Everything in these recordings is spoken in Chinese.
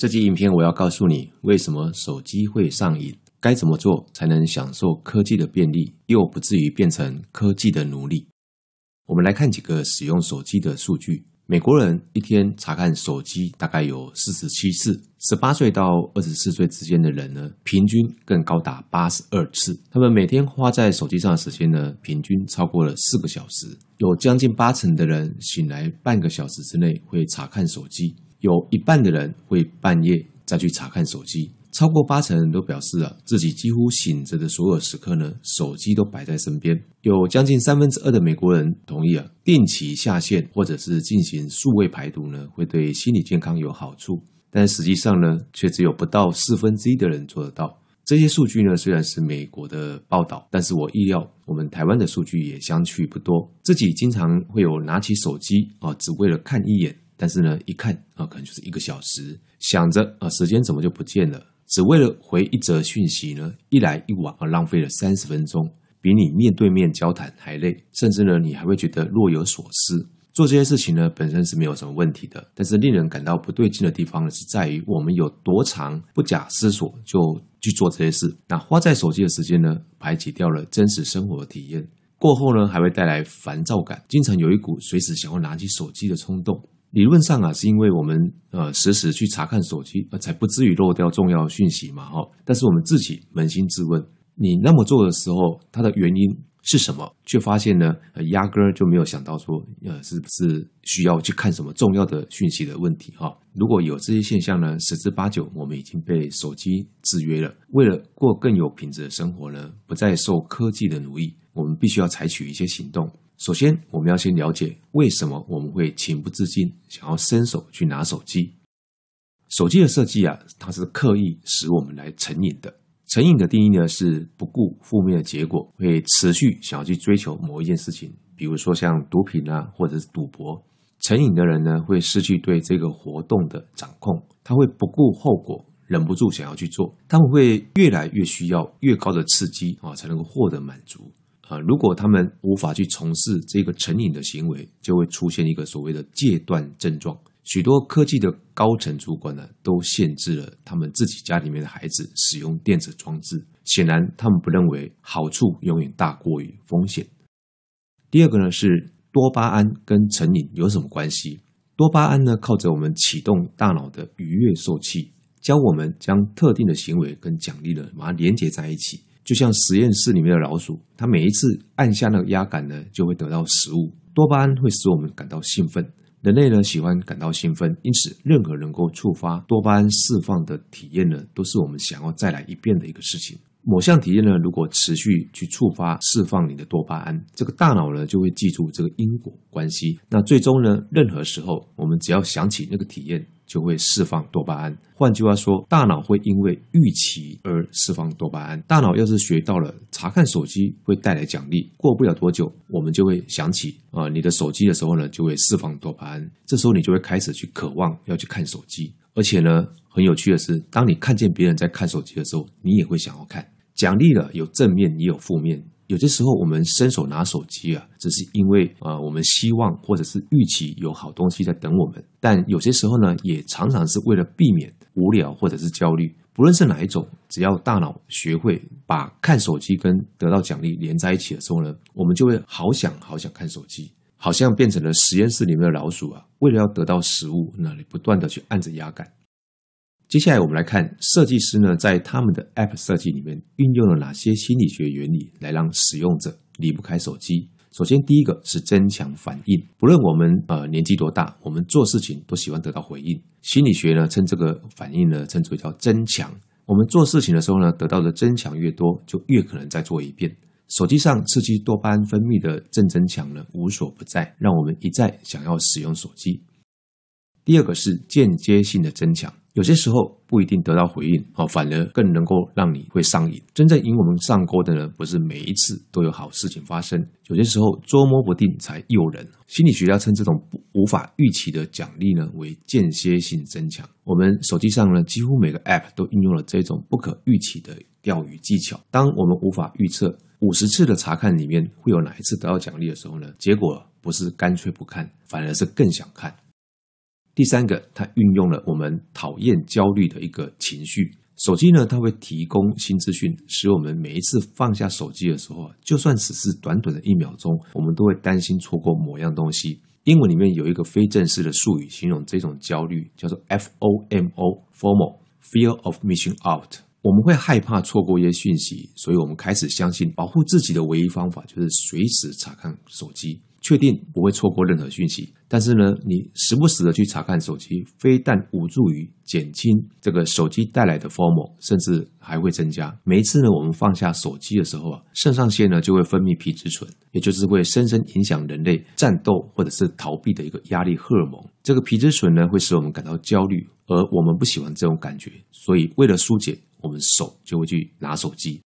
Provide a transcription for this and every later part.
这集影片我要告诉你，为什么手机会上瘾，该怎么做才能享受科技的便利，又不至于变成科技的奴隶。我们来看几个使用手机的数据。美国人一天查看手机大概有四十七次，十八岁到二十四岁之间的人呢，平均更高达八十二次。他们每天花在手机上的时间呢，平均超过了四个小时。有将近八成的人醒来半个小时之内会查看手机，有一半的人会半夜再去查看手机。超过八成人都表示啊，自己几乎醒着的所有时刻呢，手机都摆在身边。有将近三分之二的美国人同意啊，定期下线或者是进行数位排毒呢，会对心理健康有好处。但实际上呢，却只有不到四分之一的人做得到。这些数据呢，虽然是美国的报道，但是我意料我们台湾的数据也相去不多。自己经常会有拿起手机啊，只为了看一眼，但是呢，一看啊，可能就是一个小时，想着啊，时间怎么就不见了？只为了回一则讯息呢，一来一往而浪费了三十分钟，比你面对面交谈还累，甚至呢，你还会觉得若有所思。做这些事情呢，本身是没有什么问题的，但是令人感到不对劲的地方呢，是在于我们有多长不假思索就去做这些事。那花在手机的时间呢，排挤掉了真实生活的体验，过后呢，还会带来烦躁感，经常有一股随时想要拿起手机的冲动。理论上啊，是因为我们呃时时去查看手机，呃才不至于漏掉重要讯息嘛，哈。但是我们自己扪心自问，你那么做的时候，它的原因是什么？却发现呢，呃，压根儿就没有想到说，呃，是不是需要去看什么重要的讯息的问题，哈。如果有这些现象呢，十之八九我们已经被手机制约了。为了过更有品质的生活呢，不再受科技的奴役，我们必须要采取一些行动。首先，我们要先了解为什么我们会情不自禁想要伸手去拿手机。手机的设计啊，它是刻意使我们来成瘾的。成瘾的定义呢，是不顾负面的结果，会持续想要去追求某一件事情，比如说像毒品啊，或者是赌博。成瘾的人呢，会失去对这个活动的掌控，他会不顾后果，忍不住想要去做。他们会越来越需要越高的刺激啊，才能够获得满足。啊，如果他们无法去从事这个成瘾的行为，就会出现一个所谓的戒断症状。许多科技的高层主管呢，都限制了他们自己家里面的孩子使用电子装置。显然，他们不认为好处永远大过于风险。第二个呢，是多巴胺跟成瘾有什么关系？多巴胺呢，靠着我们启动大脑的愉悦受器，教我们将特定的行为跟奖励呢，把它连接在一起。就像实验室里面的老鼠，它每一次按下那个压杆呢，就会得到食物。多巴胺会使我们感到兴奋，人类呢喜欢感到兴奋，因此任何能够触发多巴胺释放的体验呢，都是我们想要再来一遍的一个事情。某项体验呢，如果持续去触发释放你的多巴胺，这个大脑呢就会记住这个因果关系。那最终呢，任何时候我们只要想起那个体验，就会释放多巴胺。换句话说，大脑会因为预期而释放多巴胺。大脑要是学到了查看手机会带来奖励，过不了多久，我们就会想起啊，你的手机的时候呢，就会释放多巴胺。这时候你就会开始去渴望要去看手机。而且呢，很有趣的是，当你看见别人在看手机的时候，你也会想要看。奖励了有正面也有负面。有些时候我们伸手拿手机啊，只是因为啊、呃，我们希望或者是预期有好东西在等我们。但有些时候呢，也常常是为了避免无聊或者是焦虑。不论是哪一种，只要大脑学会把看手机跟得到奖励连在一起的时候呢，我们就会好想好想看手机，好像变成了实验室里面的老鼠啊，为了要得到食物，那里不断的去按着压杆。接下来我们来看设计师呢，在他们的 App 设计里面运用了哪些心理学原理，来让使用者离不开手机。首先，第一个是增强反应。不论我们呃年纪多大，我们做事情都喜欢得到回应。心理学呢，称这个反应呢，称之为叫增强。我们做事情的时候呢，得到的增强越多，就越可能再做一遍。手机上刺激多巴胺分泌的正增强呢，无所不在，让我们一再想要使用手机。第二个是间接性的增强。有些时候不一定得到回应，哦，反而更能够让你会上瘾。真正引我们上钩的呢，不是每一次都有好事情发生，有些时候捉摸不定才诱人。心理学家称这种无法预期的奖励呢，为间歇性增强。我们手机上呢，几乎每个 App 都应用了这种不可预期的钓鱼技巧。当我们无法预测五十次的查看里面会有哪一次得到奖励的时候呢，结果不是干脆不看，反而是更想看。第三个，它运用了我们讨厌焦虑的一个情绪。手机呢，它会提供新资讯，使我们每一次放下手机的时候，就算只是短短的一秒钟，我们都会担心错过某样东西。英文里面有一个非正式的术语形容这种焦虑，叫做 FOMO（FOMO），Fear of Missing Out。我们会害怕错过一些讯息，所以我们开始相信保护自己的唯一方法就是随时查看手机。确定不会错过任何讯息，但是呢，你时不时的去查看手机，非但无助于减轻这个手机带来的 FOMO，甚至还会增加。每一次呢，我们放下手机的时候啊，肾上腺呢就会分泌皮质醇，也就是会深深影响人类战斗或者是逃避的一个压力荷尔蒙。这个皮质醇呢会使我们感到焦虑，而我们不喜欢这种感觉，所以为了疏解，我们手就会去拿手机。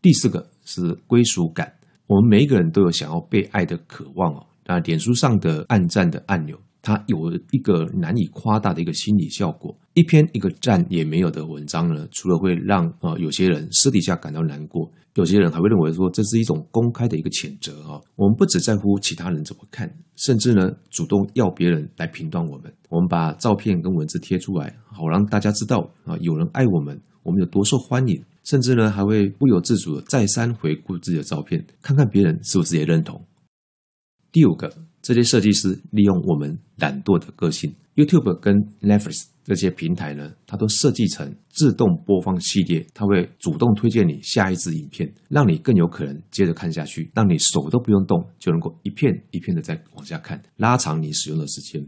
第四个是归属感。我们每一个人都有想要被爱的渴望哦。那脸书上的按赞的按钮，它有一个难以夸大的一个心理效果。一篇一个赞也没有的文章呢，除了会让呃有些人私底下感到难过，有些人还会认为说这是一种公开的一个谴责啊。我们不只在乎其他人怎么看，甚至呢主动要别人来评断我们。我们把照片跟文字贴出来，好让大家知道啊有人爱我们，我们有多受欢迎。甚至呢，还会不由自主的再三回顾自己的照片，看看别人是不是也认同。第五个，这些设计师利用我们懒惰的个性，YouTube 跟 Netflix 这些平台呢，它都设计成自动播放系列，它会主动推荐你下一支影片，让你更有可能接着看下去，让你手都不用动就能够一片一片的再往下看，拉长你使用的时间。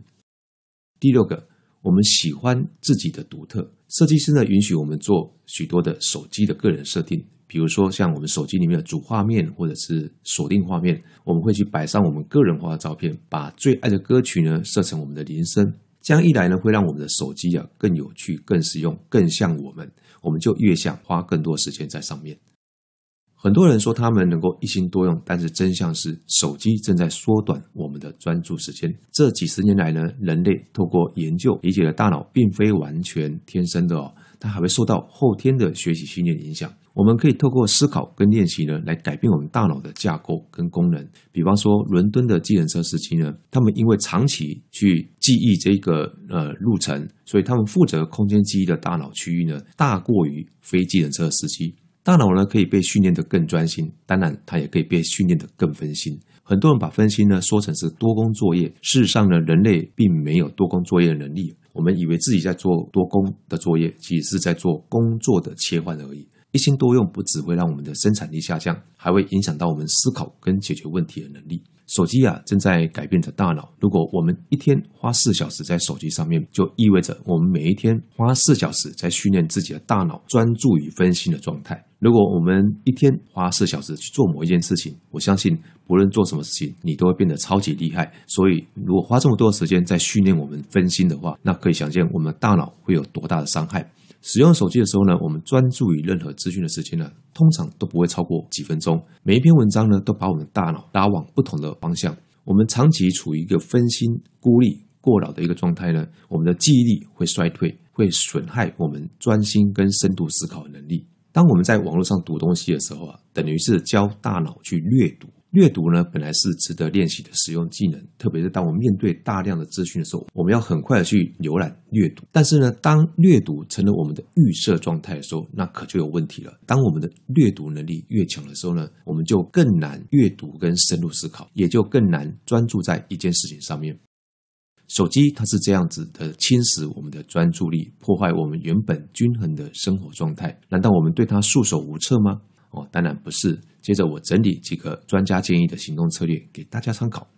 第六个。我们喜欢自己的独特，设计师呢允许我们做许多的手机的个人设定，比如说像我们手机里面的主画面或者是锁定画面，我们会去摆上我们个人化的照片，把最爱的歌曲呢设成我们的铃声，这样一来呢会让我们的手机啊更有趣、更实用、更像我们，我们就越想花更多时间在上面。很多人说他们能够一心多用，但是真相是手机正在缩短我们的专注时间。这几十年来呢，人类透过研究理解了大脑并非完全天生的哦，它还会受到后天的学习训练影响。我们可以透过思考跟练习呢，来改变我们大脑的架构跟功能。比方说，伦敦的计程车司机呢，他们因为长期去记忆这个呃路程，所以他们负责空间记忆的大脑区域呢，大过于非计程车司机。大脑呢可以被训练得更专心，当然它也可以被训练得更分心。很多人把分心呢说成是多工作业，事实上呢，人类并没有多工作业的能力。我们以为自己在做多工的作业，其实是在做工作的切换而已。一心多用不只会让我们的生产力下降，还会影响到我们思考跟解决问题的能力。手机啊，正在改变着大脑。如果我们一天花四小时在手机上面，就意味着我们每一天花四小时在训练自己的大脑专注与分心的状态。如果我们一天花四小时去做某一件事情，我相信不论做什么事情，你都会变得超级厉害。所以，如果花这么多的时间在训练我们分心的话，那可以想见我们大脑会有多大的伤害。使用手机的时候呢，我们专注于任何资讯的时间呢，通常都不会超过几分钟。每一篇文章呢，都把我们大脑拉往不同的方向。我们长期处于一个分心、孤立、过劳的一个状态呢，我们的记忆力会衰退，会损害我们专心跟深度思考的能力。当我们在网络上读东西的时候啊，等于是教大脑去阅读。阅读呢，本来是值得练习的实用技能，特别是当我们面对大量的资讯的时候，我们要很快的去浏览阅读。但是呢，当阅读成了我们的预设状态的时候，那可就有问题了。当我们的阅读能力越强的时候呢，我们就更难阅读跟深入思考，也就更难专注在一件事情上面。手机它是这样子的侵蚀我们的专注力，破坏我们原本均衡的生活状态。难道我们对它束手无策吗？哦，当然不是。接着我整理几个专家建议的行动策略给大家参考。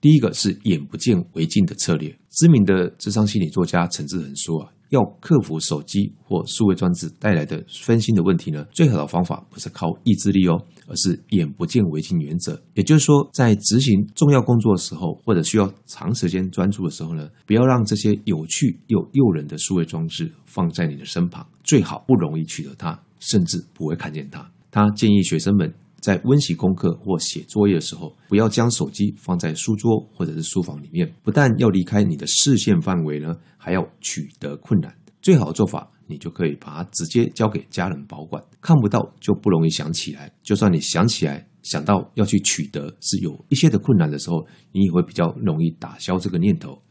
第一个是眼不见为净的策略。知名的智商心理作家陈志恒说啊，要克服手机或数位装置带来的分心的问题呢，最好的方法不是靠意志力哦，而是眼不见为净原则。也就是说，在执行重要工作的时候，或者需要长时间专注的时候呢，不要让这些有趣又诱人的数位装置放在你的身旁，最好不容易取得它。甚至不会看见它。他建议学生们在温习功课或写作业的时候，不要将手机放在书桌或者是书房里面。不但要离开你的视线范围呢，还要取得困难。最好的做法，你就可以把它直接交给家人保管。看不到就不容易想起来。就算你想起来，想到要去取得是有一些的困难的时候，你也会比较容易打消这个念头。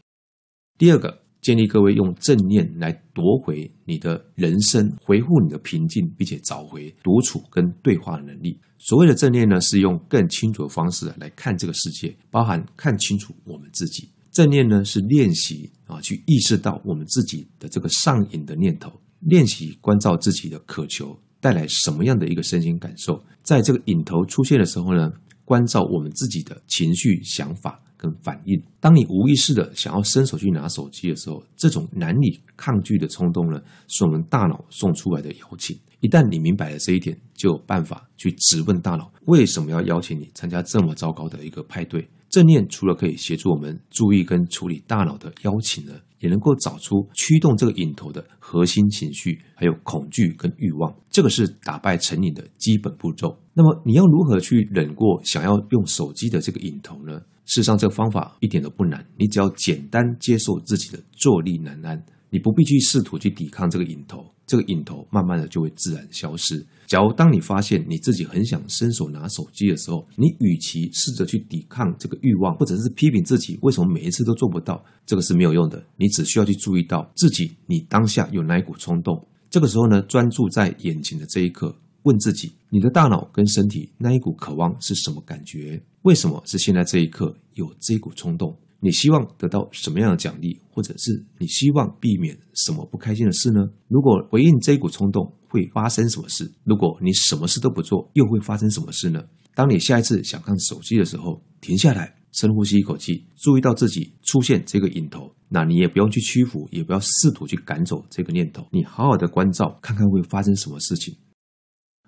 第二个，建议各位用正念来夺回你的人生，回复你的平静，并且找回独处跟对话的能力。所谓的正念呢，是用更清楚的方式来看这个世界，包含看清楚我们自己。正念呢，是练习啊，去意识到我们自己的这个上瘾的念头，练习关照自己的渴求带来什么样的一个身心感受。在这个瘾头出现的时候呢，关照我们自己的情绪、想法跟反应。当你无意识的想要伸手去拿手机的时候，这种难以抗拒的冲动呢，是我们大脑送出来的邀请。一旦你明白了这一点，就有办法去质问大脑为什么要邀请你参加这么糟糕的一个派对。正念除了可以协助我们注意跟处理大脑的邀请呢，也能够找出驱动这个瘾头的核心情绪，还有恐惧跟欲望。这个是打败成瘾的基本步骤。那么你要如何去忍过想要用手机的这个瘾头呢？事实上，这个方法一点都不难，你只要简单接受自己的坐立难安。你不必去试图去抵抗这个瘾头，这个瘾头慢慢的就会自然消失。假如当你发现你自己很想伸手拿手机的时候，你与其试着去抵抗这个欲望，或者是批评自己为什么每一次都做不到，这个是没有用的。你只需要去注意到自己，你当下有哪一股冲动。这个时候呢，专注在眼前的这一刻，问自己，你的大脑跟身体那一股渴望是什么感觉？为什么是现在这一刻有这股冲动？你希望得到什么样的奖励，或者是你希望避免什么不开心的事呢？如果回应这股冲动，会发生什么事？如果你什么事都不做，又会发生什么事呢？当你下一次想看手机的时候，停下来，深呼吸一口气，注意到自己出现这个瘾头，那你也不用去屈服，也不要试图去赶走这个念头，你好好的关照，看看会发生什么事情。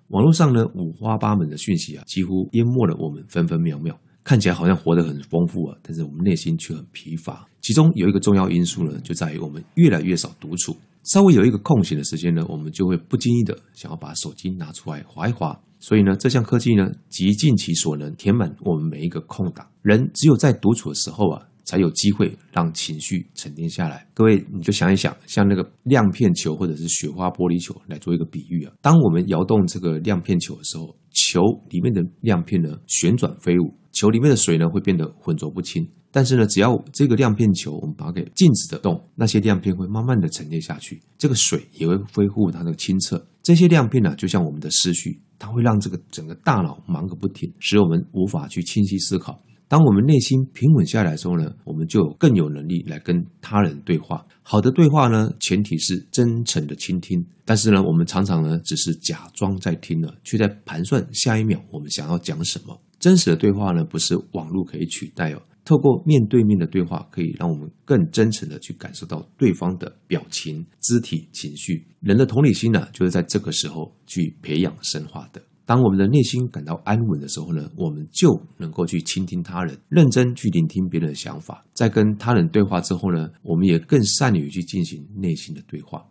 网络上呢，五花八门的讯息啊，几乎淹没了我们分分秒秒。看起来好像活得很丰富啊，但是我们内心却很疲乏。其中有一个重要因素呢，就在于我们越来越少独处。稍微有一个空闲的时间呢，我们就会不经意的想要把手机拿出来滑一滑。所以呢，这项科技呢，极尽其所能填满我们每一个空档。人只有在独处的时候啊，才有机会让情绪沉淀下来。各位，你就想一想，像那个亮片球或者是雪花玻璃球来做一个比喻啊。当我们摇动这个亮片球的时候，球里面的亮片呢，旋转飞舞。球里面的水呢，会变得浑浊不清，但是呢，只要这个亮片球我们把它给静止的动，那些亮片会慢慢的沉淀下去，这个水也会恢复它的清澈。这些亮片呢，就像我们的思绪，它会让这个整个大脑忙个不停，使我们无法去清晰思考。当我们内心平稳下来之后呢，我们就更有能力来跟他人对话。好的对话呢，前提是真诚的倾听，但是呢，我们常常呢，只是假装在听了，却在盘算下一秒我们想要讲什么。真实的对话呢，不是网络可以取代哦。透过面对面的对话，可以让我们更真诚的去感受到对方的表情、肢体、情绪。人的同理心呢，就是在这个时候去培养深化的。当我们的内心感到安稳的时候呢，我们就能够去倾听他人，认真去聆听别人的想法。在跟他人对话之后呢，我们也更善于去进行内心的对话。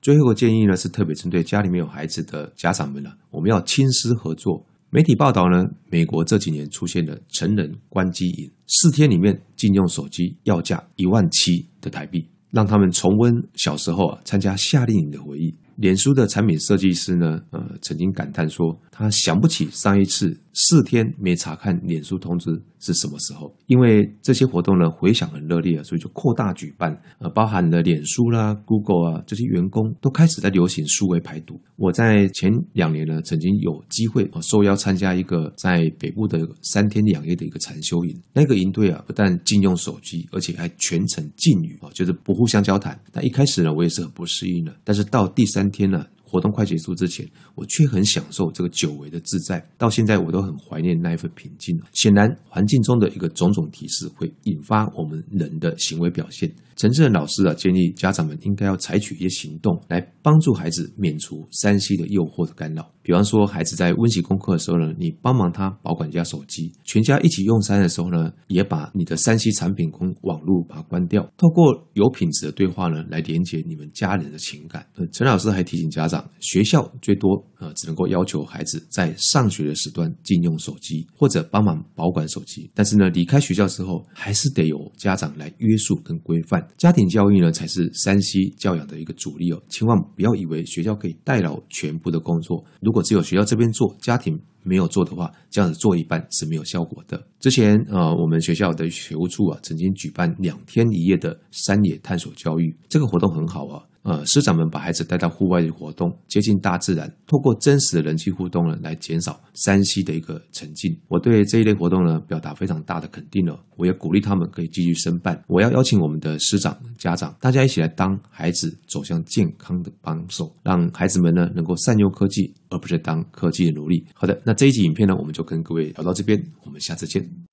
最后一个建议呢，是特别针对家里面有孩子的家长们了，我们要亲师合作。媒体报道呢，美国这几年出现了成人关机瘾，四天里面禁用手机，要价一万七的台币，让他们重温小时候啊参加夏令营的回忆。脸书的产品设计师呢，曾经感叹说，他想不起上一次四天没查看脸书通知是什么时候。因为这些活动呢，回响很热烈，所以就扩大举办，呃，包含了脸书啦、Google 啊这些员工都开始在流行数位排毒。我在前两年呢，曾经有机会受邀参加一个在北部的三天两夜的一个禅修营，那个营队啊，不但禁用手机，而且还全程禁语啊，就是不互相交谈。那一开始呢，我也是很不适应的，但是到第三。三天了，活动快结束之前，我却很享受这个久违的自在。到现在，我都很怀念那一份平静。显然，环境中的一个种种提示会引发我们人的行为表现。陈志仁老师啊，建议家长们应该要采取一些行动，来帮助孩子免除 3C 的诱惑的干扰。比方说，孩子在温习功课的时候呢，你帮忙他保管一下手机；全家一起用餐的时候呢，也把你的 3C 产品跟网络把它关掉。透过有品质的对话呢，来连接你们家人的情感。陈老师还提醒家长学校最多呃只能够要求孩子在上学的时段禁用手机，或者帮忙保管手机。但是呢，离开学校之后，还是得由家长来约束跟规范。家庭教育呢，才是 3C 教养的一个主力哦。千万不要以为学校可以代劳全部的工作，如果只有学校这边做，家庭没有做的话，这样子做一半是没有效果的。之前呃，我们学校的学务处啊，曾经举办两天一夜的山野探索教育，这个活动很好啊。呃，师长们把孩子带到户外活动，接近大自然，透过真实的人际互动呢，来减少 3C 的一个沉浸。我对这一类活动呢，表达非常大的肯定了。我也鼓励他们可以继续申办。我要邀请我们的师长、家长，大家一起来当孩子走向健康的帮手，让孩子们呢能够善用科技，而不是当科技的奴隶。好的，那这一集影片呢，我们就跟各位聊到这边，我们下次见。